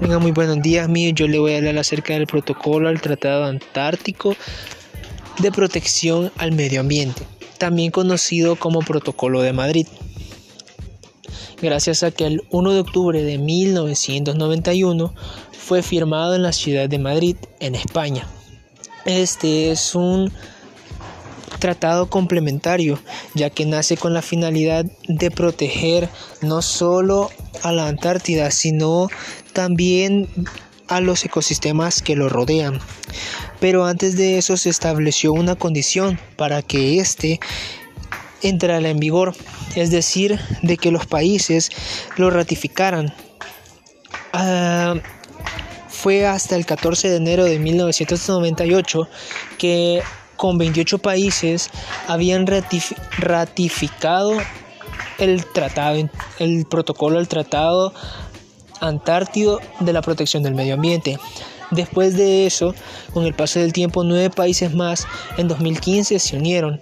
muy buenos días mío. Yo le voy a hablar acerca del protocolo al Tratado Antártico de Protección al Medio Ambiente, también conocido como Protocolo de Madrid. Gracias a que el 1 de octubre de 1991 fue firmado en la ciudad de Madrid, en España. Este es un tratado complementario, ya que nace con la finalidad de proteger no solo a la Antártida, sino también a los ecosistemas que lo rodean. Pero antes de eso se estableció una condición para que éste entrara en vigor, es decir, de que los países lo ratificaran. Ah, fue hasta el 14 de enero de 1998 que con 28 países habían ratificado el tratado, el protocolo del tratado antártido de la protección del medio ambiente. Después de eso, con el paso del tiempo, nueve países más en 2015 se unieron